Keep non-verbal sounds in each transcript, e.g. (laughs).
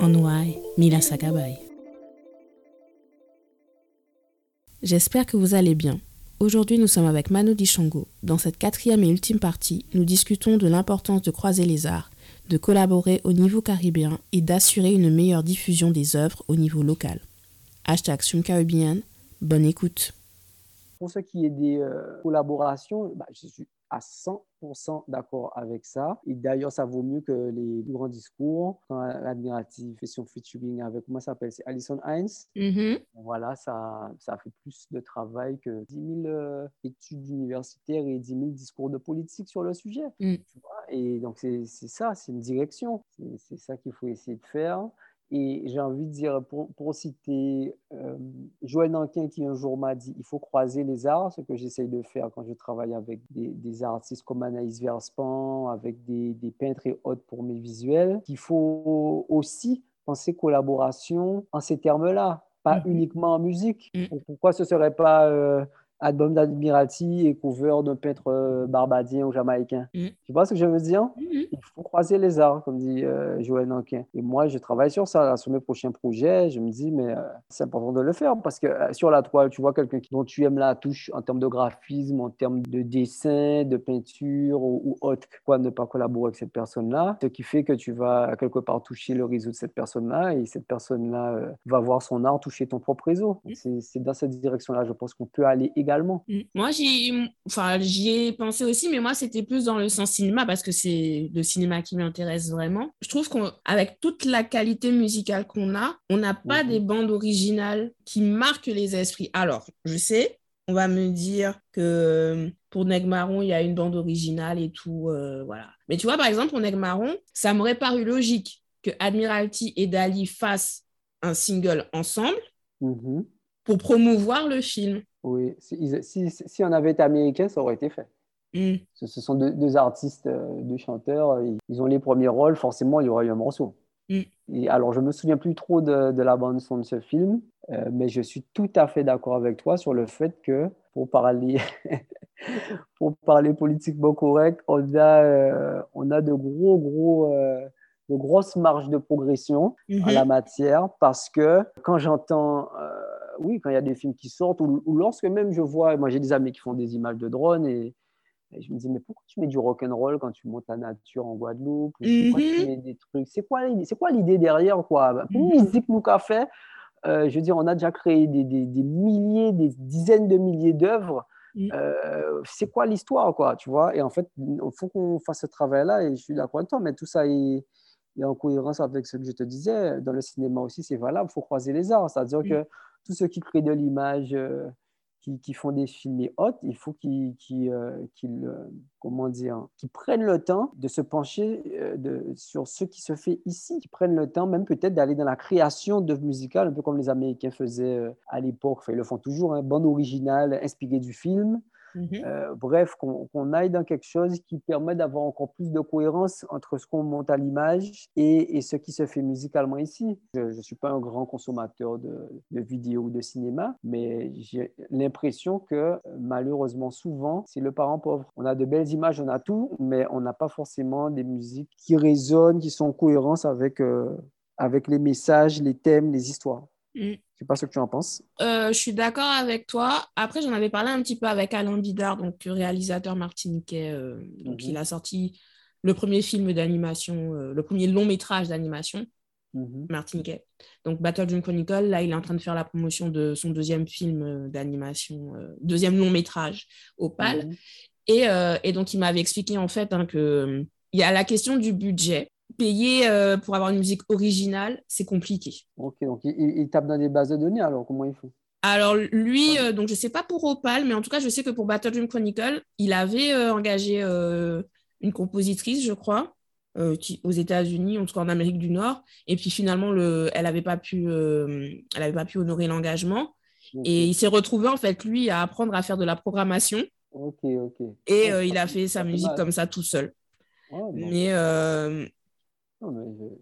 Onwai Mila Sakabay. J'espère que vous allez bien. Aujourd'hui, nous sommes avec Manu Dichango. Dans cette quatrième et ultime partie, nous discutons de l'importance de croiser les arts, de collaborer au niveau caribéen et d'assurer une meilleure diffusion des œuvres au niveau local. Hashtag bonne écoute. Pour ce qui est des euh, collaborations, bah, je suis à 100% d'accord avec ça. Et d'ailleurs, ça vaut mieux que les grands discours. Quand l'admiratif fait son featuring avec, comment ça s'appelle C'est Alison Hines. Mm-hmm. Voilà, ça, ça fait plus de travail que 10 000 euh, études universitaires et 10 000 discours de politique sur le sujet. Mm. Tu vois et donc, c'est ça, c'est une direction. C'est ça qu'il faut essayer de faire. Et j'ai envie de dire, pour, pour citer euh, Joël Nankin qui un jour m'a dit, il faut croiser les arts, ce que j'essaye de faire quand je travaille avec des, des artistes comme Anaïs Verspan, avec des, des, peintres et autres pour mes visuels, qu'il faut aussi penser collaboration en ces termes-là, pas mm -hmm. uniquement en musique. Mm -hmm. Pourquoi ce ne serait pas... Euh, album d'Admiralty et cover d'un peintre euh, barbadien ou jamaïcain. Mm. Tu vois ce que je veux dire? Mm -hmm. Il faut croiser les arts, comme dit euh, Joël Nankin. Et moi, je travaille sur ça, là, sur mes prochains projets. Je me dis, mais euh, c'est important de le faire parce que euh, sur la toile, tu vois quelqu'un dont tu aimes la touche en termes de graphisme, en termes de dessin, de peinture ou, ou autre. Pourquoi ne pas collaborer avec cette personne-là Ce qui fait que tu vas quelque part toucher le réseau de cette personne-là et cette personne-là va voir son art toucher ton propre réseau. Mm. C'est dans cette direction-là, je pense qu'on peut aller également également. Moi, j'y enfin, ai pensé aussi, mais moi, c'était plus dans le sens cinéma parce que c'est le cinéma qui m'intéresse vraiment. Je trouve qu'avec toute la qualité musicale qu'on a, on n'a pas mm -hmm. des bandes originales qui marquent les esprits. Alors, je sais, on va me dire que pour Neg Marron, il y a une bande originale et tout, euh, voilà. Mais tu vois, par exemple, pour Neg Marron, ça m'aurait paru logique que Admiralty et Dali fassent un single ensemble mm -hmm. pour promouvoir le film. Oui, si, si, si, on avait été américain, ça aurait été fait. Mm. Ce, ce, sont deux, deux, artistes, deux chanteurs, ils ont les premiers rôles, forcément, il y aurait eu un morceau. Mm. Et alors, je me souviens plus trop de, de la bande son de ce film, euh, mais je suis tout à fait d'accord avec toi sur le fait que, pour parler, (laughs) pour parler politiquement correct, on a, euh, on a de gros, gros. Euh, de grosses marges de progression mm -hmm. en la matière parce que quand j'entends oui, quand il y a des films qui sortent, ou, ou, lorsque même je vois, moi j'ai des amis qui font des images de drones et, et, je me dis, mais pourquoi tu mets du rock'n'roll quand tu montes la nature en Guadeloupe mm -hmm. tu mets des trucs? C'est quoi, quoi l'idée derrière quoi? Pour mm -hmm. musique nous qu'a fait, euh, je veux dire, on a déjà créé des, des, des milliers, des dizaines de milliers d'œuvres. Euh, c'est quoi l'histoire quoi Tu vois? Et en fait, il faut qu'on fasse ce travail-là et je suis d'accord avec toi, mais tout ça est en cohérence avec ce que je te disais, dans le cinéma aussi, c'est valable, il faut croiser les arts. C'est-à-dire que tous ceux qui créent de l'image, euh, qui, qui, font des films et autres, il faut qu'ils qu euh, euh, prennent le temps de se pencher sur ce qui se fait ici, qu'ils prennent le temps même peut-être d'aller dans la création d'œuvres musicales, un peu comme les Américains faisaient à l'époque, ils le font toujours, hein, bande originale inspirée du film. Mm -hmm. euh, bref, qu'on qu aille dans quelque chose qui permet d'avoir encore plus de cohérence entre ce qu'on monte à l'image et, ce qui se fait musicalement ici. Je ne suis pas un grand consommateur de, de vidéos ou de cinéma, mais j'ai l'impression que malheureusement, souvent, c'est le parent pauvre. On a de belles images, on a tout, mais on n'a pas forcément des musiques qui résonnent, qui sont en cohérence avec, euh, avec les messages, les thèmes, les histoires. Mm. Je sais pas ce que tu en penses. Euh, je suis d'accord avec toi. Après, j'en avais parlé un petit peu avec Alain Bidard, donc réalisateur martiniquais. Euh, donc, mm -hmm. il a sorti le premier film d'animation, euh, le premier long métrage d'animation mm -hmm. martiniquais. Donc, Battle Dream Chronicle. Là, il est en train de faire la promotion de son deuxième film d'animation, deuxième long métrage, Opal. Mhm. Et, et, donc, il m'avait expliqué en fait hein, que il y a la question du budget payer euh, pour avoir une musique originale, c'est compliqué. Ok, donc il, il, tape dans des bases de données, alors comment il fait Alors lui, ouais. euh, donc je sais pas pour Opal, mais en tout cas, je sais que pour Battle Dream Chronicle, il avait euh, engagé une compositrice, je crois. qui, aux États-Unis, en tout cas en Amérique du Nord. Et puis finalement, le, elle n'avait pas, pu, elle avait pas pu honorer l'engagement. Et il s'est retrouvé, en fait, lui, à apprendre à faire de la programmation. Ok, ok. Et il a fait sa musique comme ça tout seul. mais,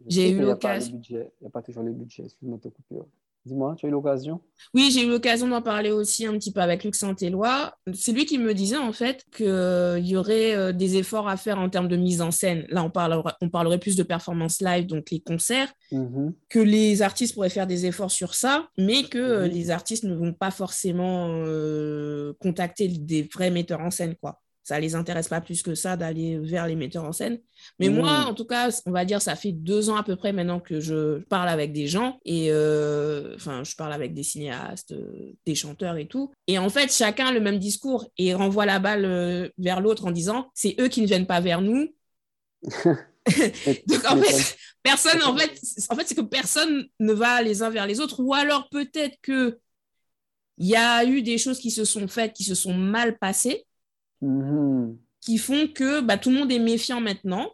j'ai eu l'occasion. Il n'y a pas toujours les budgets, excuse-moi de te couper. Dis-moi, tu as eu l'occasion? Oui, j'ai eu l'occasion d'en parler aussi un petit peu avec Luc Saint-Éloi. C'est lui qui me disait en fait qu'il euh, y aurait euh, des efforts à faire en termes de mise en scène. Là, on, parlerait, on parlerait plus de performance live, donc les concerts, mm-hmm. que les artistes pourraient faire des efforts sur ça, mais que euh, mm-hmm. les artistes ne vont pas forcément contacter des vrais metteurs en scène, quoi ça les intéresse pas plus que ça d'aller vers les metteurs en scène. Mais mmh. moi, en tout cas, on va dire, ça fait deux ans à peu près maintenant que je parle avec des gens et euh, enfin, je parle avec des cinéastes, des chanteurs et tout. Et en fait, chacun a le même discours et renvoie la balle euh, vers l'autre en disant, c'est eux qui ne viennent pas vers nous. (laughs) Donc en fait, (laughs) personne, en fait, en fait, c'est que personne ne va les uns vers les autres. Ou alors peut-être que il y a eu des choses qui se sont faites, qui se sont mal passées Qui font que bah, tout le monde est méfiant maintenant.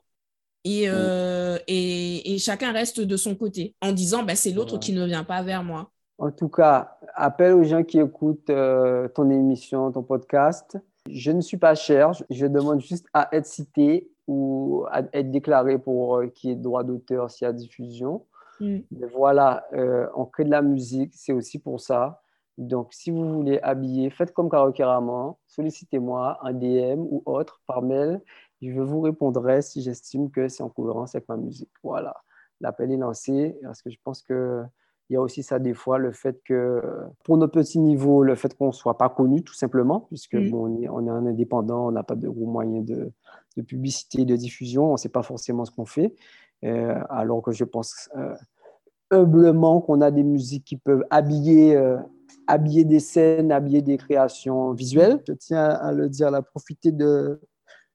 Et, euh, et, et, chacun reste de son côté en disant bah, c'est l'autre qui ne vient pas vers moi. En tout cas, appelle aux gens qui écoutent euh, ton émission, ton podcast. Je ne suis pas cher, je demande juste à être cité ou à être déclaré pour euh, qu'il y ait droit d'auteur s'il y a diffusion. Mm. Mais voilà, on crée de la musique, c'est aussi pour ça. Donc, si vous voulez habiller, faites comme Raman, sollicitez-moi un DM ou autre par mail. Je vous répondrai si j'estime que c'est en cohérence avec ma musique. Voilà, l'appel est lancé parce que je pense que il y a aussi ça des fois, le fait que pour nos petits niveaux, le fait qu'on ne soit pas connu tout simplement, puisque mm. bon, on, est, on, est, un indépendant, on n'a pas de gros moyens de, de, publicité, de diffusion, on ne sait pas forcément ce qu'on fait. Euh, alors que je pense euh, humblement qu'on a des musiques qui peuvent habiller euh, habiller des scènes, habiller des créations visuelles. Je tiens à le dire, à profiter de,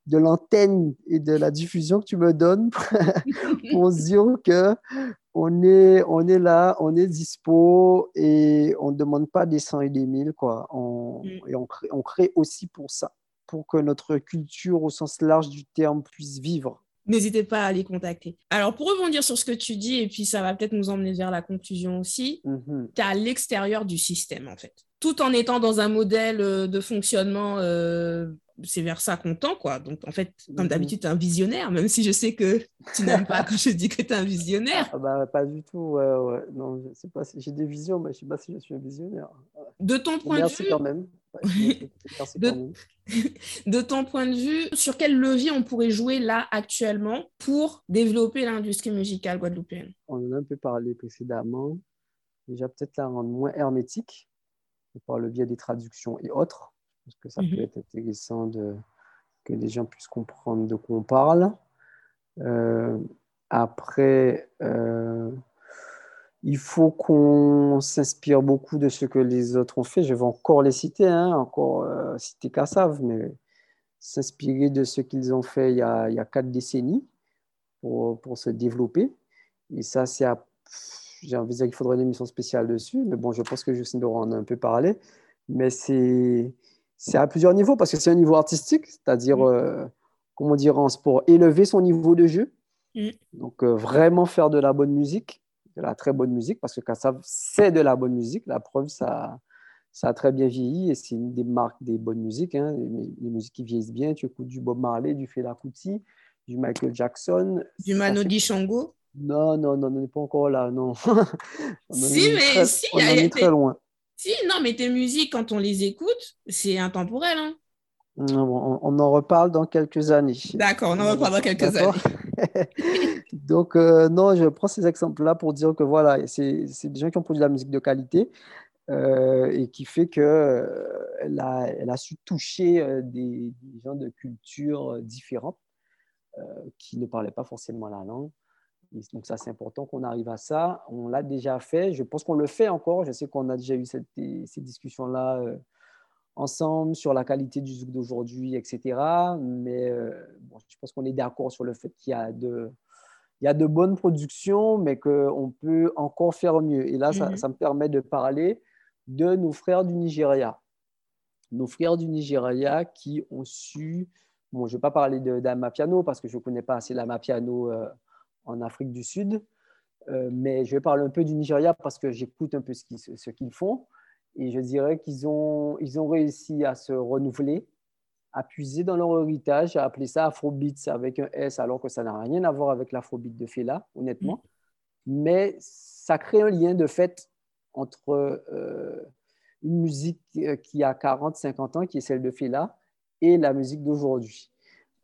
de l'antenne et de la diffusion que tu me donnes (laughs) pour dire que on est, on est là, on est dispo et on ne demande pas des 100 et des 1000. Quoi. On, mm. Et on crée, on crée aussi pour ça, pour que notre culture au sens large du terme puisse vivre n'hésitez pas à les contacter. Alors, pour rebondir sur ce que tu dis, et puis ça va peut-être nous emmener vers la conclusion aussi, mhm. tu es à l'extérieur du système, en fait. Tout en étant dans un modèle euh, de fonctionnement, euh, c'est vers ça qu'on tend, quoi. Donc, en fait, comme mhm. d'habitude, tu es un visionnaire, même si je sais que tu n'aimes pas (laughs) quand je dis que tu es un visionnaire. Ah bah, pas du tout, ouais, ouais. Non, je sais pas si j'ai des visions, mais je sais pas si je suis un visionnaire. De ton point de vue... quand même. (laughs) de... ton point de vue, sur quel levier on pourrait jouer là actuellement pour développer l'industrie musicale guadeloupéenne? On en a un peu parlé précédemment. Déjà, peut-être la rendre moins hermétique par le biais des traductions et autres, parce que ça peut mhm. être intéressant de, que les gens puissent comprendre de quoi on parle. Euh, après, euh, il faut qu'on s'inspire beaucoup de ce que les autres ont fait. Je vais encore les citer, hein, encore euh, citer Kassav, mais s'inspirer de ce qu'ils ont fait il y, a, il y a, quatre décennies pour, pour se développer. Et ça, c'est j'ai envie de dire qu'il faudrait une émission spéciale dessus, mais bon, je pense que Justine Doran en a un peu parlé. Mais c'est, c'est à plusieurs niveaux, parce que c'est un niveau artistique, c'est-à-dire, mm. euh, comment dire, en sport, élever son niveau de jeu. Mm. Donc, euh, vraiment faire de la bonne musique de la très bonne musique, parce que Kassav, c'est de la bonne musique. La preuve, ça, ça a très bien vieilli et c'est une des marques des bonnes musiques. Hein. Les, musiques qui vieillissent bien, tu écoutes du Bob Marley, du Fela Kuti, du Michael Jackson. Du Mano Shango Non, non, non, on n'est pas encore là, non. (laughs) si, mais si, on est très loin. Si, non, mais tes musiques, quand on les écoute, c'est intemporel. Hein. On, en reparle dans quelques années. D'accord, on en reparle dans quelques années. (laughs) (laughs) Donc, euh, non, je prends ces exemples-là pour dire que voilà, c'est des gens qui ont produit de la musique de qualité euh, et qui fait qu'elle euh, a, elle a su toucher des, gens de cultures différentes qui ne parlaient pas forcément la langue. donc, ça, c'est important qu'on arrive à ça. On l'a déjà fait. Je pense qu'on le fait encore. Je sais qu'on a déjà eu cette, ces discussions-là ensemble sur la qualité du zouk d'aujourd'hui, etc. Mais euh, bon, je pense qu'on est d'accord sur le fait qu'il y a de, il y a de bonnes productions, mais qu'on peut encore faire mieux. Et là, ça, mhm. ça, me permet de parler de nos frères du Nigeria. Nos frères du Nigeria qui ont su Bon, je ne vais pas parler d'Amapiano parce que je ne connais pas assez l'Amapiano euh, en Afrique du Sud, euh, mais je vais parler un peu du Nigeria parce que j'écoute un peu ce qu'ils font. Et je dirais qu'ils ont, ils ont réussi à se renouveler, à puiser dans leur héritage, à appeler ça Afrobeats avec un S, alors que ça n'a rien à voir avec l'Afrobeat de Fela, honnêtement. Mm. Mais ça crée un lien de fait entre euh, une musique qui a 40, 50 ans, qui est celle de Fela, et la musique d'aujourd'hui.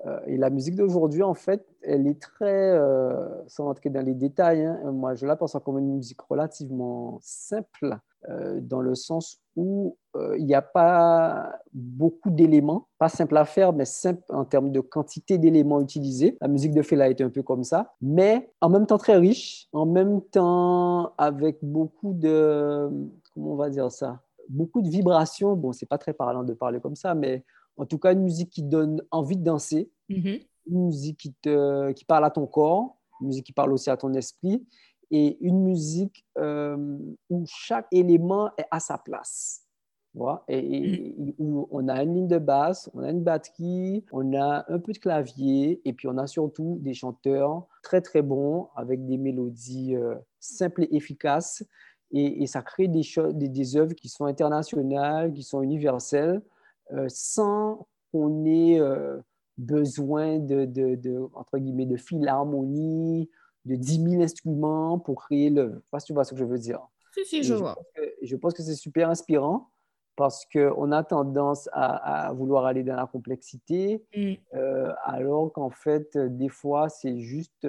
Euh, et la musique d'aujourd'hui, en fait, elle est très, euh, sans rentrer dans les détails, hein, moi je la pense comme une musique relativement simple, euh, dans le sens où il n'y a pas beaucoup d'éléments, pas simple à faire, mais simple en termes de quantité d'éléments utilisés. La musique de Fela est un peu comme ça, mais en même temps très riche, en même temps avec beaucoup de, comment on va dire ça, beaucoup de vibrations. Bon, c'est pas très parlant de parler comme ça, mais en tout cas, une musique qui donne envie de danser, mm-hmm. une musique qui, te, qui parle à ton corps, une musique qui parle aussi à ton esprit, et une musique euh, où chaque élément est à sa place. Et, mm-hmm. où on a une ligne de basse, on a une batterie, on a un peu de clavier, et puis on a surtout des chanteurs très très bons avec des mélodies euh, simples et efficaces. Et, ça crée des, des, des œuvres qui sont internationales, qui sont universelles. Euh, sans qu'on ait euh, besoin de, de, entre guillemets, de philharmonie, de 10 000 instruments pour créer le... Je ne sais pas si tu vois ce que je veux dire. Si, si, je, vois. je pense que c'est super inspirant parce qu'on a tendance à, vouloir aller dans la complexité, mm. euh, alors qu'en fait, des fois, c'est juste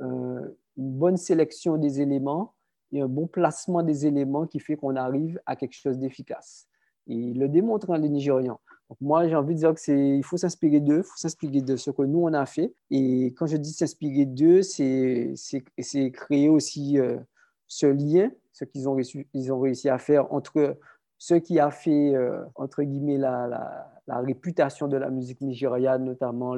une bonne sélection des éléments et un bon placement des éléments qui fait qu'on arrive à quelque chose d'efficace. Il le démontre, hein, les Nigérians. Donc moi, j'ai envie de dire qu'il faut s'inspirer d'eux, il faut s'inspirer de ce que nous, on a fait. Et quand je dis s'inspirer d'eux, c'est créer aussi euh, ce lien, ce qu'ils ont, ils ont réussi à faire entre ce qui a fait, euh, entre guillemets, la, réputation de la musique nigériane, notamment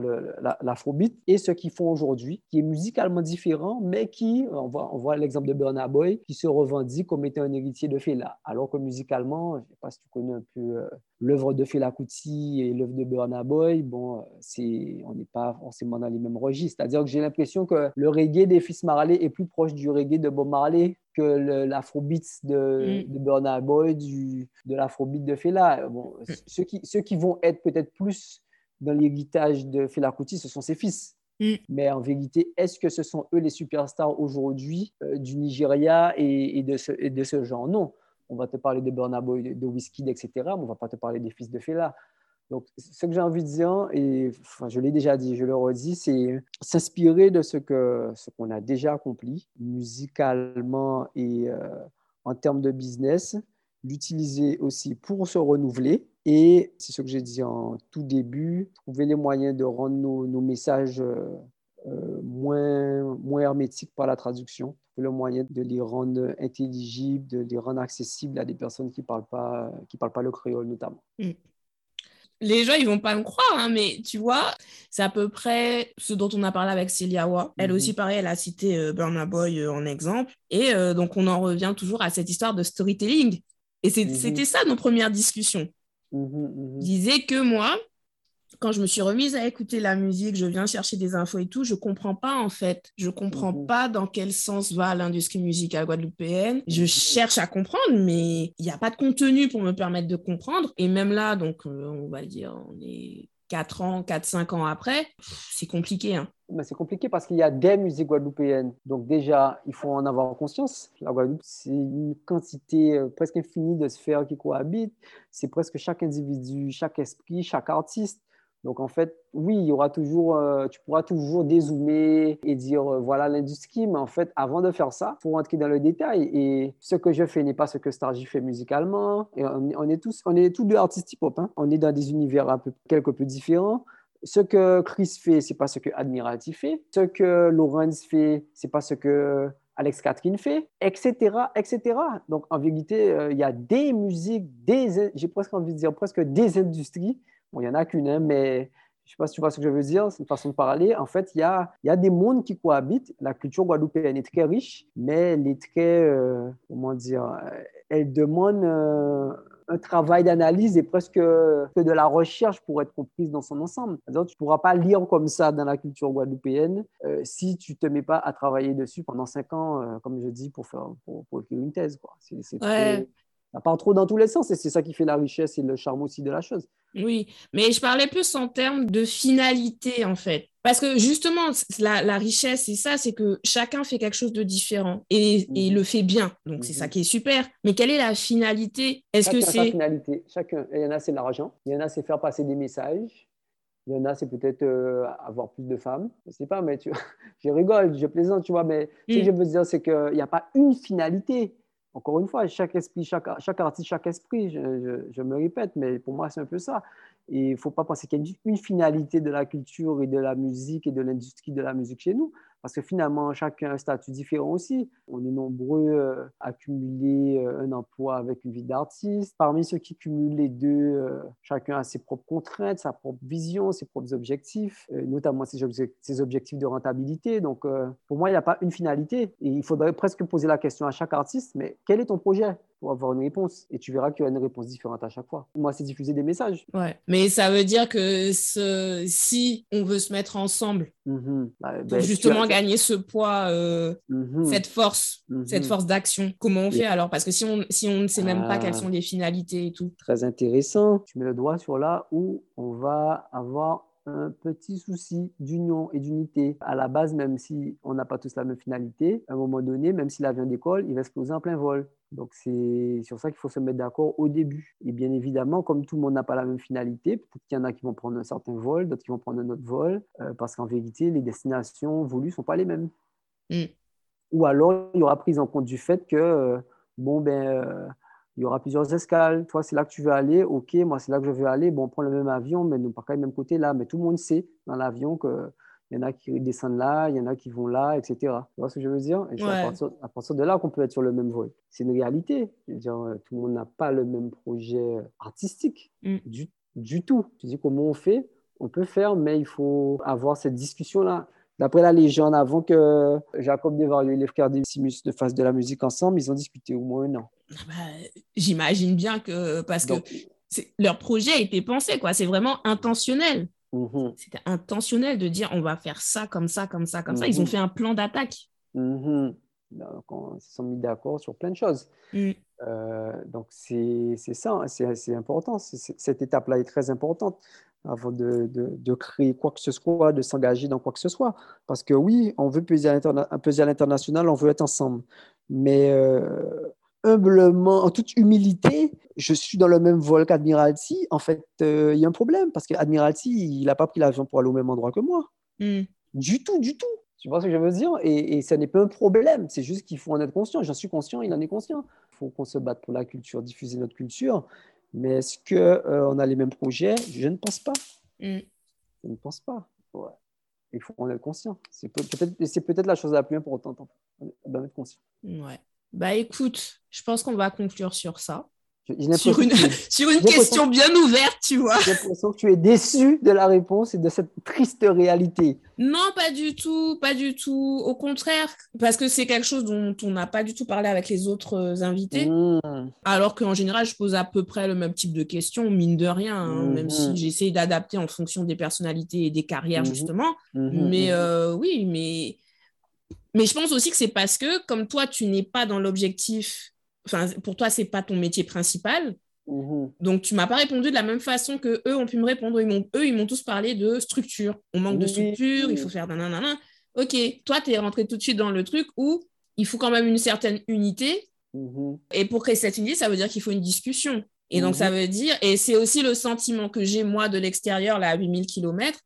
l'afrobeat, et ce qu'ils font aujourd'hui, qui est musicalement différent, mais qui, on voit, on voit l'exemple de Burna Boy, qui se revendique comme étant un héritier de Fela, alors que musicalement, je ne sais pas si tu connais un peu euh, l'œuvre de Fela Kuti et l'œuvre de Burna Boy, bon, euh, c'est, on n'est pas forcément dans les mêmes registres. C'est-à-dire que j'ai l'impression que le reggae des Fils Marley est plus proche du reggae de Bob Marley que l'afrobeat de, mm. de Burna Boy, du, de l'afrobeat de Fela. Bon, mm. ceux, qui, ceux qui vont être peut-être plus dans l'héritage de Fela Kuti, ce sont ses fils. Mm. Mais en vérité, est-ce que ce sont eux les superstars aujourd'hui euh, du Nigeria et, de ce, et, de ce, genre? Non. On va te parler de Burna Boy, de, de Wizkid, etc. Mais on ne va pas te parler des fils de Fela. Donc, ce que j'ai envie de dire, et je l'ai déjà dit, je le redis, c'est s'inspirer de ce qu'on a déjà accompli musicalement et euh, en termes de business, l'utiliser aussi pour se renouveler. Et c'est ce que j'ai dit en tout début, trouver les moyens de rendre nos, messages euh, euh, moins, hermétiques par la traduction, trouver le moyen de les rendre intelligibles, de les rendre accessibles à des personnes qui ne parlent, pas, parlent pas le créole notamment. Mm les gens, ils vont pas me croire, hein, mais tu vois, c'est à peu près ce dont on a parlé avec Celia Wa. Elle mhm. aussi, pareil, elle a cité euh, Burna Boy euh, en exemple. Et euh, donc, on en revient toujours à cette histoire de storytelling. Et mhm. c'était ça nos premières discussions. Mhm, Je disais que moi, quand je me suis remise à écouter la musique, je viens chercher des infos et tout, je comprends pas en fait. Je comprends mhm. pas dans quel sens va l'industrie musicale guadeloupéenne. Je mhm. cherche à comprendre, mais il n'y a pas de contenu pour me permettre de comprendre. Et même là, donc, euh, on va dire, on est 4 ans, 4-5 ans après, c'est compliqué. Hein. c'est compliqué parce qu'il y a des musiques guadeloupéennes. Donc déjà, il faut en avoir conscience. La Guadeloupe, c'est une quantité euh, presque infinie de sphères qui cohabitent. C'est presque chaque individu, chaque esprit, chaque artiste. Donc en fait, oui, il y aura toujours, euh, tu pourras toujours dézoomer et dire euh, voilà l'industrie, mais en fait, avant de faire ça, faut rentrer dans le détail. Et ce que je fais n'est pas ce que Stargy fait musicalement. Et on, est tous, on est tous deux artistes hip-hop. Hein. On est dans des univers un peu, quelque peu différents. Ce que Chris fait, c'est pas ce que Admirati fait. Ce que Lawrence fait, c'est pas ce que Alex Catherine fait, etc., etc. Donc, en vérité, euh, il y a des musiques, des, j'ai presque envie de dire presque des industries Bon, il n'y en a qu'une, hein, mais je ne sais pas si tu vois ce que je veux dire, c'est une façon de parler. En fait, il y a, y a des mondes qui cohabitent. La culture guadeloupéenne est très riche, mais elle est très, euh, comment dire, elle demande euh, un travail d'analyse et presque que de la recherche pour être comprise dans son ensemble. tu ne pourras pas lire comme ça dans la culture guadeloupéenne euh, si tu ne te mets pas à travailler dessus pendant cinq ans, euh, comme je dis, pour, faire, pour, écrire une thèse. Quoi. Ça part trop dans tous les sens et c'est ça qui fait la richesse et le charme aussi de la chose. Oui, mais je parlais plus en termes de finalité, en fait. Parce que justement, la, richesse, c'est ça, c'est que chacun fait quelque chose de différent et, et mhm. le fait bien. Donc, c'est ça mhm. qui est super. Mais quelle est la finalité? Est-ce que c'est... finalité. Chacun. Il y en a, c'est l'argent. Il y en a, c'est faire passer des messages. Il y en a, c'est peut-être euh, avoir plus de femmes. Je ne sais pas, mais tu... (laughs) je rigole, je plaisante, tu vois. Mais ce que mm. je veux dire, c'est qu'il n'y a pas une finalité encore une fois, chaque esprit, chaque, artiste, chaque esprit, je, me répète, mais pour moi, c'est un peu ça. Il ne faut pas penser qu'il y a une finalité de la culture et de la musique et de l'industrie de la musique chez nous. Parce que finalement, chacun a un statut différent aussi. On est nombreux euh, à cumuler euh, un emploi avec une vie d'artiste. Parmi ceux qui cumulent les deux, euh, chacun a ses propres contraintes, sa propre vision, ses propres objectifs, notamment ses, ses, objectifs de rentabilité. Donc, pour moi, il n'y a pas une finalité. Et il faudrait presque poser la question à chaque artiste, mais quel est ton projet? Pour avoir une réponse. Et tu verras qu'il y aura une réponse différente à chaque fois. Moi, c'est diffuser des messages. Ouais. Mais ça veut dire que ce... si on veut se mettre ensemble mm-hmm. bah, pour ben, justement gagner ce poids, euh, mm-hmm. cette force, cette force d'action, comment on fait alors? Parce que si on, si on ne sait même pas quelles ah. sont les finalités et tout. Très intéressant. Tu mets le doigt sur là où on va avoir un petit souci d'union et d'unité. À la base, même si on n'a pas tous la même finalité, à un moment donné, même si l'avion décolle, il va exploser en plein vol. Donc, c'est sur ça qu'il faut se mettre d'accord au début. Et bien évidemment, comme tout le monde n'a pas la même finalité, peut-être qu'il y en a qui vont prendre un certain vol, d'autres qui vont prendre un autre vol, euh, parce qu'en vérité, les destinations voulues ne sont pas les mêmes. Mm. Ou alors, il y aura prise en compte du fait que, euh, bon, ben, euh, il y aura plusieurs escales. Toi, c'est là que tu veux aller. OK, moi, c'est là que je veux aller. Bon, on prend le même avion, mais nous pas le même côté là. Mais tout le monde sait dans l'avion que il y en a qui descendent là, il y en a qui vont là, etc. Tu vois ce que je veux dire? Et à, partir, de là qu'on peut être sur le même vol. C'est une réalité. Je veux dire, euh, tout le monde n'a pas le même projet artistique mm. du, du, tout. Tu dis comment on fait? On peut faire, mais il faut avoir cette discussion-là. D'après la légende, avant que Jacob Desvarieux et Lefkar Simus ne fassent de la musique ensemble, ils ont discuté au moins un an. Ah bah, j'imagine bien que parce que leur projet a été pensé, quoi. C'est vraiment intentionnel. Mhm. C'était intentionnel de dire on va faire ça, comme ça, comme ça, comme ça. Ils ont mhm. fait un plan d'attaque. Mhm. Donc, on se sont mis d'accord sur plein de choses. Euh, donc, c'est ça, hein. c'est important. cette étape-là est très importante avant de, de, créer quoi que ce soit, de s'engager dans quoi que ce soit. Parce que oui, on veut peser à l'international, on veut être ensemble. Mais euh, humblement, en toute humilité, je suis dans le même vol qu'Admiralty. En fait, euh, il y a un problème parce qu'Admiralty, il n'a pas pris l'avion pour aller au même endroit que moi. Hmm. Du tout, du tout. Tu vois ce que je veux dire? Et, et, ça n'est pas un problème. C'est juste qu'il faut en être conscient. J'en suis conscient, il en est conscient. Il faut qu'on se batte pour la culture, diffuser notre culture. Mais est-ce qu'on euh, a les mêmes projets? Je ne pense pas. Hmm. Je ne pense pas. Il faut en être conscient. C'est peut-être peut la chose la plus importante, d'en être conscient. Ouais. Bah écoute, je pense qu'on va conclure sur ça. (laughs) Sur une, sur une question bien ouverte, tu vois. (laughs) J'ai l'impression que tu es déçu de la réponse et de cette triste réalité. Non, pas du tout, pas du tout. Au contraire, parce que c'est quelque chose dont on n'a pas du tout parlé avec les autres euh, invités. Mmh. Alors qu'en général, je pose à peu près le même type de questions, mine de rien, hein, même si j'essaie d'adapter en fonction des personnalités et des carrières, mmh. justement. Mais euh, oui, mais mais je pense aussi que c'est parce que, comme toi, tu n'es pas dans l'objectif, enfin, pour toi, c'est pas ton métier principal. Mhm. Donc, tu m'as pas répondu de la même façon que eux ont pu me répondre. Ils eux, ils m'ont tous parlé de structure. On manque de structure, il faut faire nanana. Ok, toi, tu es rentré tout de suite dans le truc où il faut quand même une certaine unité. Mhm. Et pour créer cette unité, ça veut dire qu'il faut une discussion. Et donc, ça mhm. veut dire, et c'est aussi le sentiment que j'ai, moi, de l'extérieur, là, à 8000 km,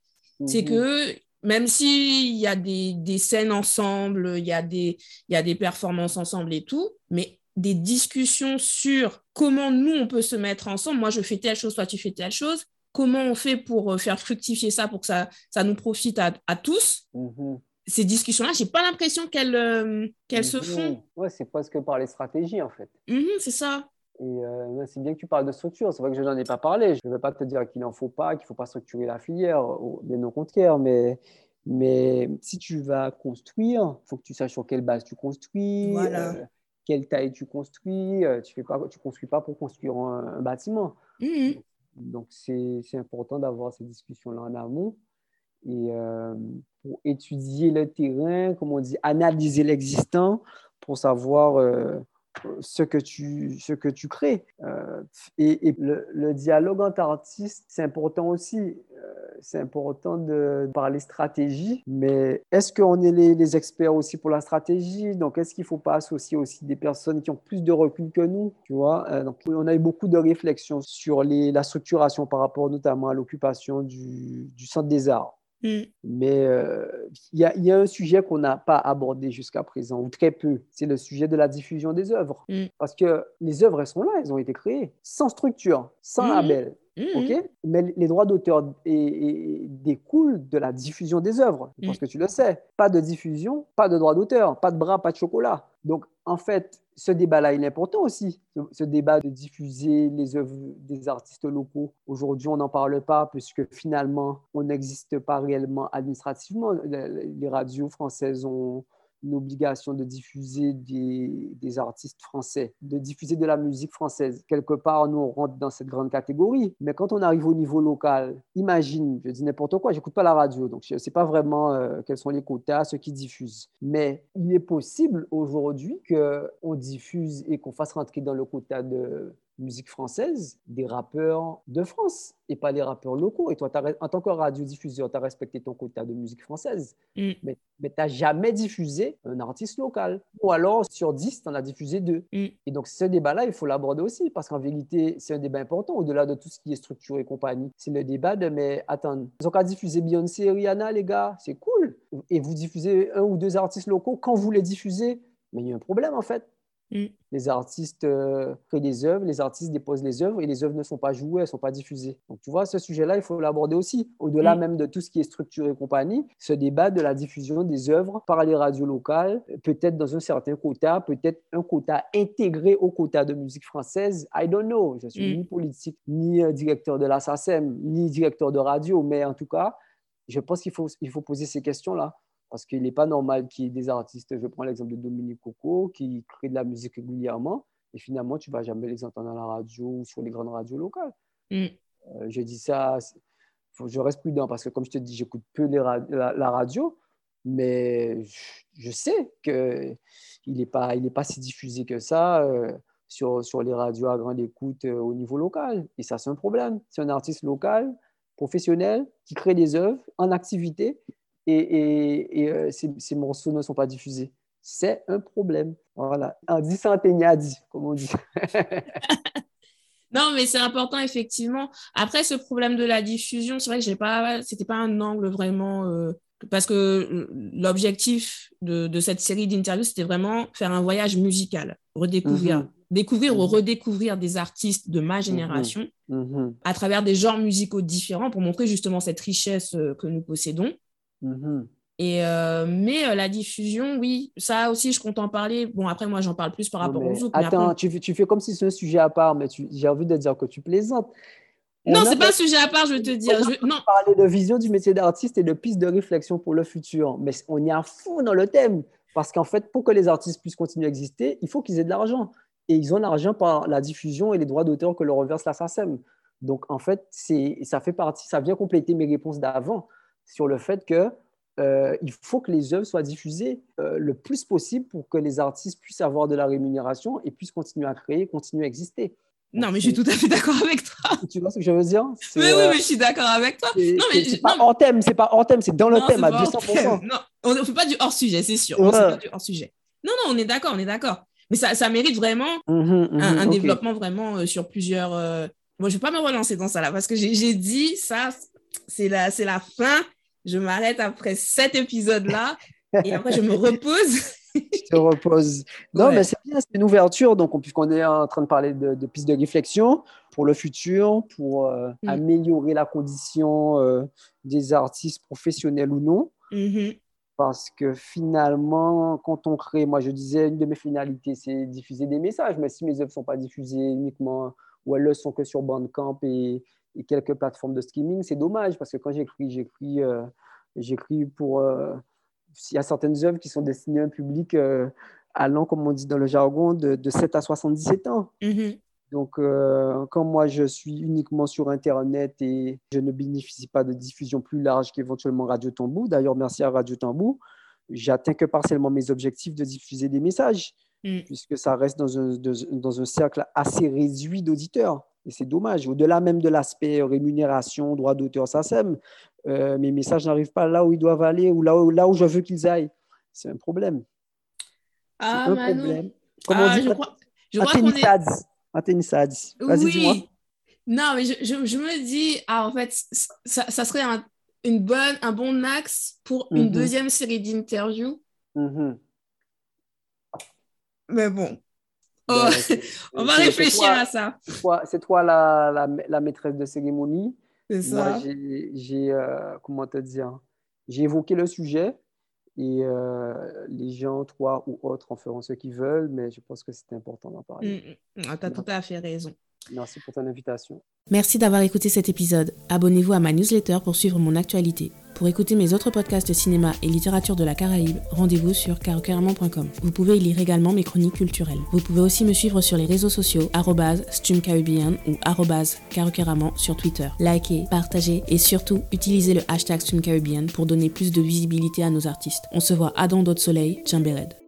c'est que même s'il y a des, scènes ensemble, il y, a des, il y a des performances ensemble et tout, mais des discussions sur comment nous, on peut se mettre ensemble. Moi, je fais telle chose, toi, tu fais telle chose. Comment on fait pour euh, faire fructifier ça pour que ça, ça nous profite à, tous? Mhm. Ces discussions-là, je n'ai pas l'impression qu'elles euh, qu'elles se mhm. font. Ouais, c'est presque par les stratégies, en fait. Mhm, c'est ça. Et euh, c'est bien que tu parles de structure. C'est vrai que je n'en ai pas parlé. Je ne vais pas te dire qu'il n'en faut pas, qu'il ne faut pas structurer la filière, bien au contraire. Mais, mais si tu vas construire, il faut que tu saches sur quelle base tu construis. Voilà. Euh, quelle taille tu construis. tu ne construis pas pour construire un, bâtiment. Mmh. Donc, c'est important d'avoir ces discussions-là en amont. Et pour étudier le terrain, comme on dit, analyser l'existant pour savoir ce que tu, ce que tu crées. Euh, et, le, dialogue entre artistes, c'est important aussi. Euh, c'est important de parler stratégie, mais est-ce qu'on est les, experts aussi pour la stratégie? Donc, est-ce qu'il ne faut pas associer aussi des personnes qui ont plus de recul que nous Tu vois? Euh, donc, On a eu beaucoup de réflexions sur les, la structuration par rapport notamment à l'occupation du, du Centre des Arts. Mm. Mais euh, il y, a un sujet qu'on n'a pas abordé jusqu'à présent, ou très peu, c'est le sujet de la diffusion des œuvres. Mm. Parce que les œuvres, elles sont là, elles ont été créées, sans structure, sans mm. Ok Mais les droits d'auteur découlent de la diffusion des œuvres, parce que tu le sais. Pas de diffusion, pas de droits d'auteur, pas de bras, pas de chocolat. Donc, en fait, ce débat-là, il est important aussi, ce, débat de diffuser les œuvres des artistes locaux. Aujourd'hui, on n'en parle pas puisque finalement, on n'existe pas réellement administrativement. Les radios françaises ont, une obligation de diffuser des, artistes français, de diffuser de la musique française. Quelque part, nous, on rentre dans cette grande catégorie. Mais quand on arrive au niveau local, imagine, je dis n'importe quoi, j'écoute pas la radio, donc je ne sais pas vraiment euh, quels sont les quotas, ceux qui diffusent. Mais il est possible aujourd'hui qu'on diffuse et qu'on fasse rentrer dans le quota de musique française des rappeurs de France et pas les rappeurs locaux. Et toi, en tant que radiodiffuseur, tu as respecté ton quota de musique française, mm. mais, mais tu n'as jamais diffusé un artiste local. Ou alors, sur 10, tu en as diffusé deux. Mm. Et donc, ce débat-là, il faut l'aborder aussi, parce qu'en vérité, c'est un débat important, au-delà de tout ce qui est structure et compagnie. C'est le débat de, mais attends, ils ont qu'à diffuser Beyoncé et Rihanna, les gars, c'est cool. Et vous diffusez un ou deux artistes locaux quand vous les diffusez, mais il y a un problème, en fait. Mm. Les artistes euh, créent des œuvres, les artistes déposent les œuvres et les œuvres ne sont pas jouées, elles ne sont pas diffusées. Donc, tu vois, ce sujet-là, il faut l'aborder aussi. Au-delà mm. même de tout ce qui est structure et compagnie, ce débat de la diffusion des œuvres par les radios locales, peut-être dans un certain quota, peut-être un quota intégré au quota de musique française. I don't know. Je suis mm. ni politique, ni euh, directeur de la SACEM, ni directeur de radio, mais en tout cas, je pense qu'il faut, il faut poser ces questions-là. Parce qu'il n'est pas normal qu'il y ait des artistes, je prends l'exemple de Dominique Coco, qui crée de la musique régulièrement, et finalement, tu ne vas jamais les entendre à la radio ou sur les grandes radios locales. Mm. Euh, je dis ça, faut, je reste prudent parce que, comme je te dis, j'écoute peu la, radio, mais je, sais qu'il n'est pas, il pas si diffusé que ça euh, sur, sur les radios à grande écoute euh, au niveau local. Et ça, c'est un problème. C'est un artiste local, professionnel, qui crée des œuvres en activité et, et, euh, ces, morceaux ne sont pas diffusés. C'est un problème. Voilà. Un dit, comme on dit. (laughs) non, mais c'est important, effectivement. Après, ce problème de la diffusion, c'est vrai que ce n'était pas un angle vraiment. Euh, parce que l'objectif de, de, cette série d'interviews, c'était vraiment faire un voyage musical, redécouvrir. Mhm. Découvrir ou mhm. redécouvrir des artistes de ma mhm. génération à travers des genres musicaux différents pour montrer justement cette richesse euh, que nous possédons. Mhm. Et euh, mais euh, la diffusion, oui, ça aussi, je compte en parler. Bon, après, moi, j'en parle plus par rapport au Zouk. Attends, tu, tu, fais comme si c'était un sujet à part, mais j'ai envie de dire que tu plaisantes. non, c'est pas un sujet à part, je veux te dire. Je... Non. parler de vision du métier d'artiste et de pistes de réflexion pour le futur. Mais on y a fou dans le thème. Parce qu'en fait, pour que les artistes puissent continuer à exister, il faut qu'ils aient de l'argent. Et ils ont l'argent par la diffusion et les droits d'auteur que leur reverse la SACEM. Donc, en fait, ça fait partie, ça vient compléter mes réponses d'avant sur le fait que euh, il faut que les œuvres soient diffusées euh, le plus possible pour que les artistes puissent avoir de la rémunération et puissent continuer à créer, continuer à exister. non, mais je suis tout à fait d'accord avec toi. (laughs) Tu vois ce que je veux dire? Oui, oui, euh, mais je suis d'accord avec toi. Non, mais c'est pas en thème, c'est pas en thème, c'est dans le thème à 200%. Non, on ne fait pas du hors sujet, c'est sûr. On pas du hors sujet. Non, non, on est d'accord, on est d'accord. Mais ça, ça mérite vraiment mhm, mhm, un, développement vraiment sur plusieurs. Moi, je vais pas me relancer dans ça là parce que j'ai dit ça, c'est la, c'est la fin je m'arrête après cet épisode-là et après je me repose. je te repose. Non, mais c'est bien, c'est une ouverture. Donc, puisqu'on est en train de parler de, pistes de réflexion pour le futur, pour euh, mm. améliorer la condition euh, des artistes professionnels ou non. Mm-hmm. Parce que finalement, quand on crée, moi je disais, une de mes finalités, c'est diffuser des messages. Mais si mes œuvres ne sont pas diffusées uniquement ou elles ne sont que sur Bandcamp et, et quelques plateformes de streaming, c'est dommage parce que quand j'écris, j'écris, euh, j'écris pour. Euh, il y a certaines œuvres qui sont destinées à un public euh, allant, comme on dit dans le jargon, de, 7 à 77 ans. Mm-hmm. Donc, euh, quand moi, je suis uniquement sur Internet et je ne bénéficie pas de diffusion plus large qu'éventuellement Radio Tambou, d'ailleurs, merci à Radio Tambou, j'atteins que partiellement mes objectifs de diffuser des messages, mm. puisque ça reste dans un, dans un cercle assez réduit d'auditeurs. Et c'est dommage. Au-delà même de l'aspect rémunération, droit d'auteur, ça sème, euh, mes messages n'arrivent pas là où ils doivent aller ou là où, là où je veux qu'ils aillent. C'est un problème. Ah, un problème. Comment ah, je crois, je crois qu'on est... Vas-y, oui. dis-moi. Non, mais je, je, me dis, ah, en fait, ça, ça serait un, une bonne, un bon axe pour une mhm. deuxième série d'interviews. Mhm. Mais bon, oh, (laughs) on va réfléchir à ça. C'est toi, la, la, la, maîtresse de cérémonie. C'est ça. J'ai, euh, comment te dire, j'ai évoqué le sujet et euh, les gens, toi ou autres, en feront ce qu'ils veulent, mais je pense que c'est important d'en parler. Mm, mm. Ah, tu as tout à fait raison. Merci pour ton invitation. Merci d'avoir écouté cet épisode. Abonnez-vous à ma newsletter pour suivre mon actualité. Pour écouter mes autres podcasts de cinéma et littérature de la Caraïbe, rendez-vous sur carocaramon.com. Vous pouvez y lire également mes chroniques culturelles. Vous pouvez aussi me suivre sur les réseaux sociaux stumcaribbean ou carocaramon sur Twitter. Likez, partagez et surtout utilisez le hashtag stumcaribbean pour donner plus de visibilité à nos artistes. On se voit à Don d'autres soleil, Red.